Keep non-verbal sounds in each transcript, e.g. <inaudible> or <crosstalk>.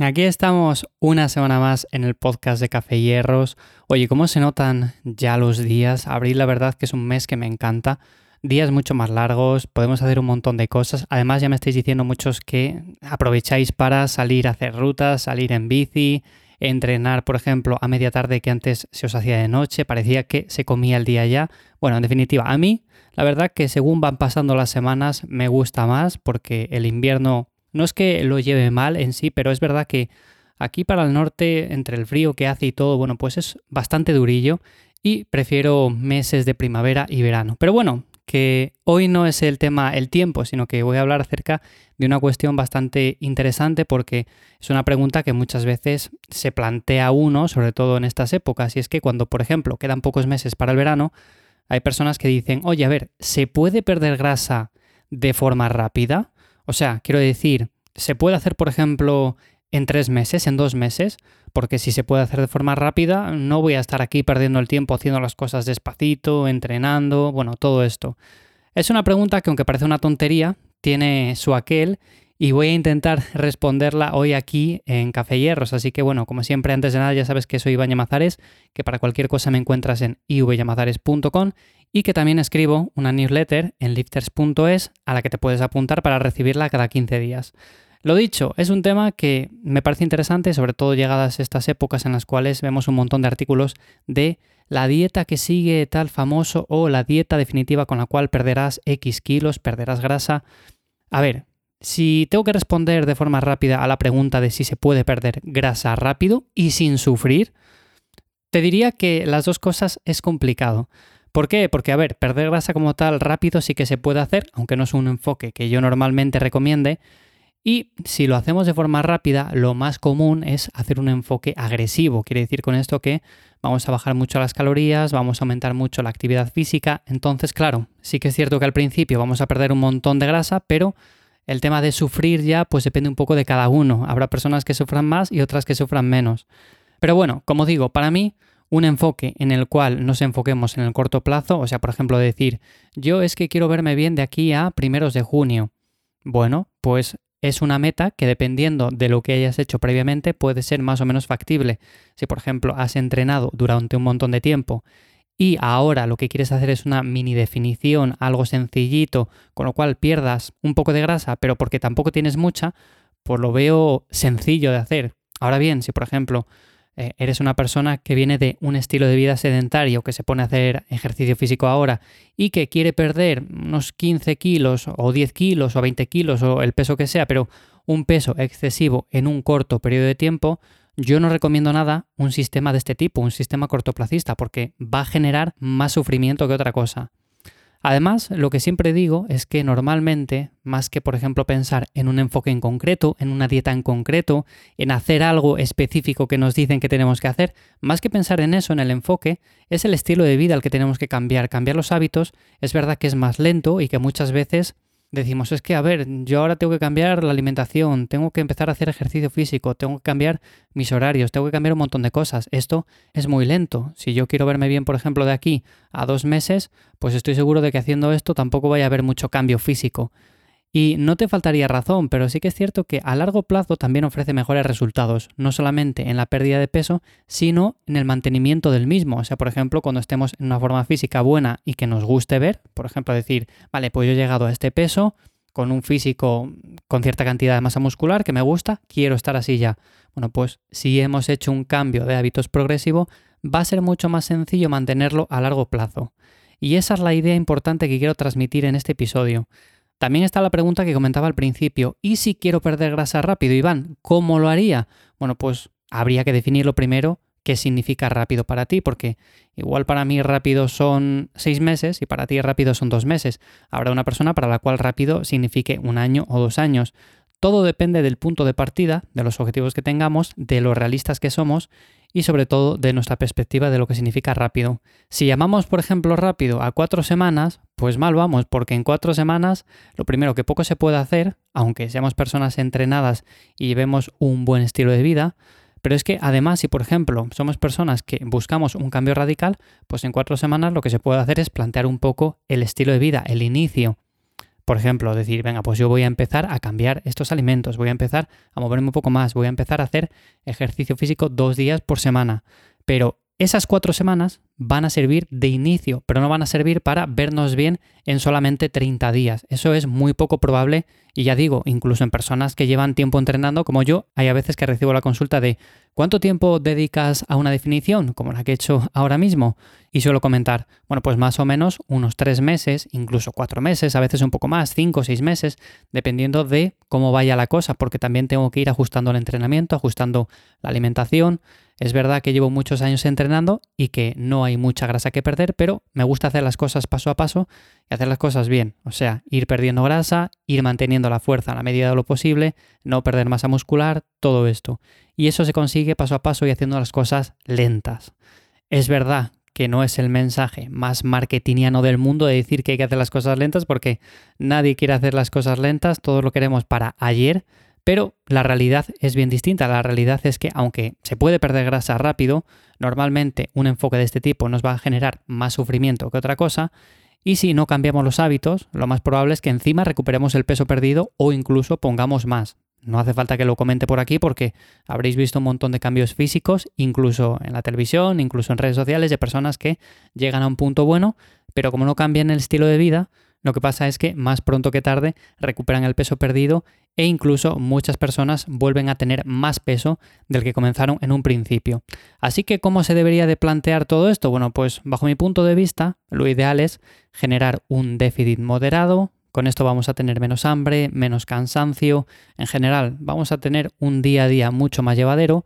Aquí estamos una semana más en el podcast de Café Hierros. Oye, ¿cómo se notan ya los días? Abril la verdad que es un mes que me encanta. Días mucho más largos, podemos hacer un montón de cosas. Además ya me estáis diciendo muchos que aprovecháis para salir a hacer rutas, salir en bici, entrenar, por ejemplo, a media tarde que antes se os hacía de noche, parecía que se comía el día ya. Bueno, en definitiva, a mí la verdad que según van pasando las semanas me gusta más porque el invierno no es que lo lleve mal en sí, pero es verdad que aquí para el norte, entre el frío que hace y todo, bueno, pues es bastante durillo y prefiero meses de primavera y verano. Pero bueno, que hoy no es el tema el tiempo, sino que voy a hablar acerca de una cuestión bastante interesante porque es una pregunta que muchas veces se plantea uno, sobre todo en estas épocas, y es que cuando, por ejemplo, quedan pocos meses para el verano, hay personas que dicen, oye, a ver, ¿se puede perder grasa de forma rápida? O sea, quiero decir, ¿se puede hacer, por ejemplo, en tres meses, en dos meses? Porque si se puede hacer de forma rápida, no voy a estar aquí perdiendo el tiempo haciendo las cosas despacito, entrenando, bueno, todo esto. Es una pregunta que aunque parece una tontería, tiene su aquel y voy a intentar <laughs> responderla hoy aquí en Café Hierros. Así que bueno, como siempre, antes de nada ya sabes que soy Iván Yamazares, que para cualquier cosa me encuentras en ivyamazares.com y que también escribo una newsletter en lifters.es a la que te puedes apuntar para recibirla cada 15 días. Lo dicho, es un tema que me parece interesante, sobre todo llegadas estas épocas en las cuales vemos un montón de artículos de la dieta que sigue tal famoso o la dieta definitiva con la cual perderás X kilos, perderás grasa. A ver, si tengo que responder de forma rápida a la pregunta de si se puede perder grasa rápido y sin sufrir, te diría que las dos cosas es complicado. ¿Por qué? Porque, a ver, perder grasa como tal rápido sí que se puede hacer, aunque no es un enfoque que yo normalmente recomiende. Y si lo hacemos de forma rápida, lo más común es hacer un enfoque agresivo. Quiere decir con esto que vamos a bajar mucho las calorías, vamos a aumentar mucho la actividad física. Entonces, claro, sí que es cierto que al principio vamos a perder un montón de grasa, pero el tema de sufrir ya pues depende un poco de cada uno. Habrá personas que sufran más y otras que sufran menos. Pero bueno, como digo, para mí un enfoque en el cual nos enfoquemos en el corto plazo, o sea, por ejemplo, decir, yo es que quiero verme bien de aquí a primeros de junio. Bueno, pues es una meta que dependiendo de lo que hayas hecho previamente puede ser más o menos factible. Si, por ejemplo, has entrenado durante un montón de tiempo y ahora lo que quieres hacer es una mini definición, algo sencillito, con lo cual pierdas un poco de grasa, pero porque tampoco tienes mucha, pues lo veo sencillo de hacer. Ahora bien, si por ejemplo eh, eres una persona que viene de un estilo de vida sedentario, que se pone a hacer ejercicio físico ahora y que quiere perder unos 15 kilos o 10 kilos o 20 kilos o el peso que sea, pero un peso excesivo en un corto periodo de tiempo, yo no recomiendo nada un sistema de este tipo, un sistema cortoplacista, porque va a generar más sufrimiento que otra cosa. Además, lo que siempre digo es que normalmente, más que por ejemplo pensar en un enfoque en concreto, en una dieta en concreto, en hacer algo específico que nos dicen que tenemos que hacer, más que pensar en eso, en el enfoque, es el estilo de vida al que tenemos que cambiar. Cambiar los hábitos es verdad que es más lento y que muchas veces decimos, es que, a ver, yo ahora tengo que cambiar la alimentación, tengo que empezar a hacer ejercicio físico, tengo que cambiar mis horarios, tengo que cambiar un montón de cosas. Esto es muy lento. Si yo quiero verme bien, por ejemplo, de aquí a dos meses, pues estoy seguro de que haciendo esto tampoco vaya a haber mucho cambio físico. Y no te faltaría razón, pero sí que es cierto que a largo plazo también ofrece mejores resultados, no solamente en la pérdida de peso, sino en el mantenimiento del mismo. O sea, por ejemplo, cuando estemos en una forma física buena y que nos guste ver, por ejemplo, decir, vale, pues yo he llegado a este peso, con un físico con cierta cantidad de masa muscular que me gusta, quiero estar así ya. Bueno, pues si hemos hecho un cambio de hábitos progresivo, va a ser mucho más sencillo mantenerlo a largo plazo. Y esa es la idea importante que quiero transmitir en este episodio. También está la pregunta que comentaba al principio, ¿y si quiero perder grasa rápido, Iván? ¿Cómo lo haría? Bueno, pues habría que definirlo primero qué significa rápido para ti, porque igual para mí rápido son seis meses y para ti rápido son dos meses. Habrá una persona para la cual rápido signifique un año o dos años. Todo depende del punto de partida, de los objetivos que tengamos, de lo realistas que somos y sobre todo de nuestra perspectiva de lo que significa rápido. Si llamamos, por ejemplo, rápido a cuatro semanas, pues mal vamos, porque en cuatro semanas lo primero que poco se puede hacer, aunque seamos personas entrenadas y llevemos un buen estilo de vida, pero es que además si por ejemplo somos personas que buscamos un cambio radical, pues en cuatro semanas lo que se puede hacer es plantear un poco el estilo de vida, el inicio. Por ejemplo, decir, venga, pues yo voy a empezar a cambiar estos alimentos, voy a empezar a moverme un poco más, voy a empezar a hacer ejercicio físico dos días por semana. Pero esas cuatro semanas van a servir de inicio, pero no van a servir para vernos bien en solamente 30 días. Eso es muy poco probable y ya digo, incluso en personas que llevan tiempo entrenando como yo, hay a veces que recibo la consulta de ¿cuánto tiempo dedicas a una definición? Como la que he hecho ahora mismo. Y suelo comentar, bueno, pues más o menos unos tres meses, incluso cuatro meses, a veces un poco más, cinco o seis meses, dependiendo de cómo vaya la cosa, porque también tengo que ir ajustando el entrenamiento, ajustando la alimentación, es verdad que llevo muchos años entrenando y que no hay mucha grasa que perder, pero me gusta hacer las cosas paso a paso y hacer las cosas bien. O sea, ir perdiendo grasa, ir manteniendo la fuerza a la medida de lo posible, no perder masa muscular, todo esto. Y eso se consigue paso a paso y haciendo las cosas lentas. Es verdad que no es el mensaje más marketingiano del mundo de decir que hay que hacer las cosas lentas porque nadie quiere hacer las cosas lentas, todos lo queremos para ayer, pero la realidad es bien distinta. La realidad es que aunque se puede perder grasa rápido, normalmente un enfoque de este tipo nos va a generar más sufrimiento que otra cosa. Y si no cambiamos los hábitos, lo más probable es que encima recuperemos el peso perdido o incluso pongamos más. No hace falta que lo comente por aquí porque habréis visto un montón de cambios físicos, incluso en la televisión, incluso en redes sociales, de personas que llegan a un punto bueno, pero como no cambian el estilo de vida, lo que pasa es que más pronto que tarde recuperan el peso perdido e incluso muchas personas vuelven a tener más peso del que comenzaron en un principio. Así que, ¿cómo se debería de plantear todo esto? Bueno, pues bajo mi punto de vista, lo ideal es generar un déficit moderado. Con esto vamos a tener menos hambre, menos cansancio. En general, vamos a tener un día a día mucho más llevadero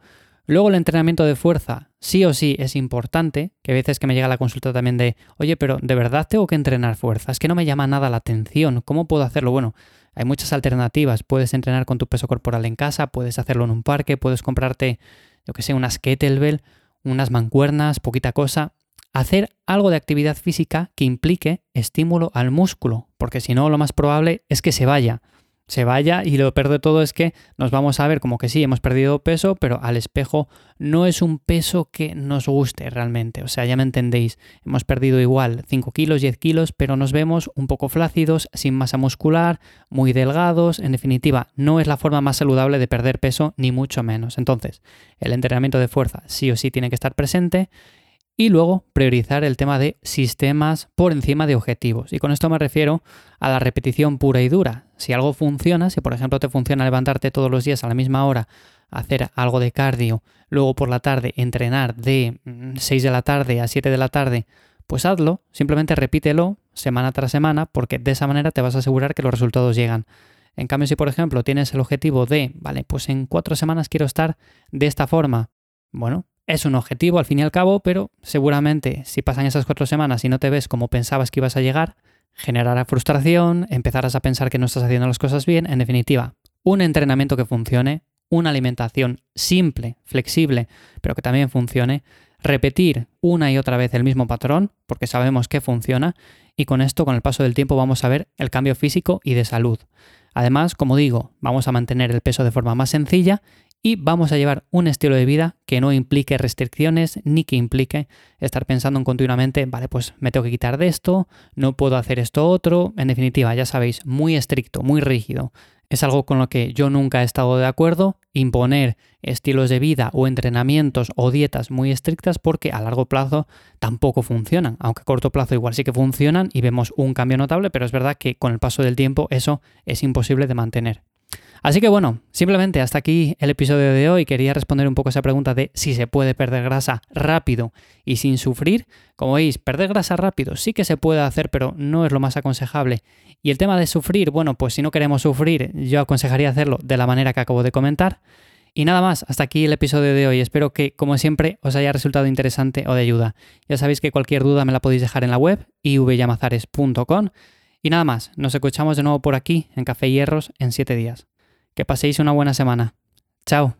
Luego el entrenamiento de fuerza sí o sí es importante, que a veces que me llega la consulta también de, oye, pero ¿de verdad tengo que entrenar fuerza? Es que no me llama nada la atención, ¿cómo puedo hacerlo? Bueno, hay muchas alternativas, puedes entrenar con tu peso corporal en casa, puedes hacerlo en un parque, puedes comprarte, yo que sé, unas kettlebell, unas mancuernas, poquita cosa, hacer algo de actividad física que implique estímulo al músculo, porque si no lo más probable es que se vaya se vaya y lo peor de todo es que nos vamos a ver como que sí, hemos perdido peso, pero al espejo no es un peso que nos guste realmente. O sea, ya me entendéis, hemos perdido igual 5 kilos, 10 kilos, pero nos vemos un poco flácidos, sin masa muscular, muy delgados. En definitiva, no es la forma más saludable de perder peso, ni mucho menos. Entonces, el entrenamiento de fuerza sí o sí tiene que estar presente y luego priorizar el tema de sistemas por encima de objetivos. Y con esto me refiero a la repetición pura y dura. Si algo funciona, si por ejemplo te funciona levantarte todos los días a la misma hora, hacer algo de cardio, luego por la tarde entrenar de 6 mm, de la tarde a 7 de la tarde, pues hazlo, simplemente repítelo semana tras semana porque de esa manera te vas a asegurar que los resultados llegan. En cambio, si por ejemplo tienes el objetivo de, vale, pues en cuatro semanas quiero estar de esta forma, bueno, es un objetivo al fin y al cabo, pero seguramente si pasan esas cuatro semanas y no te ves como pensabas que ibas a llegar, generará frustración, empezarás a pensar que no estás haciendo las cosas bien. En definitiva, un entrenamiento que funcione, una alimentación simple, flexible, pero que también funcione, repetir una y otra vez el mismo patrón, porque sabemos que funciona, y con esto, con el paso del tiempo, vamos a ver el cambio físico y de salud. Además, como digo, vamos a mantener el peso de forma más sencilla y vamos a llevar un estilo de vida que no implique restricciones ni que implique estar pensando continuamente, vale, pues me tengo que quitar de esto, no puedo hacer esto otro, en definitiva, ya sabéis, muy estricto, muy rígido. Es algo con lo que yo nunca he estado de acuerdo, imponer estilos de vida o entrenamientos o dietas muy estrictas porque a largo plazo tampoco funcionan, aunque a corto plazo igual sí que funcionan y vemos un cambio notable, pero es verdad que con el paso del tiempo eso es imposible de mantener. Así que bueno, simplemente hasta aquí el episodio de hoy. Quería responder un poco esa pregunta de si se puede perder grasa rápido y sin sufrir. Como veis, perder grasa rápido sí que se puede hacer, pero no es lo más aconsejable. Y el tema de sufrir, bueno, pues si no queremos sufrir, yo aconsejaría hacerlo de la manera que acabo de comentar. Y nada más, hasta aquí el episodio de hoy. Espero que, como siempre, os haya resultado interesante o de ayuda. Ya sabéis que cualquier duda me la podéis dejar en la web, ivyamazares.com. Y nada más, nos escuchamos de nuevo por aquí, en Café Hierros, en 7 días. Que paséis una buena semana. Chao.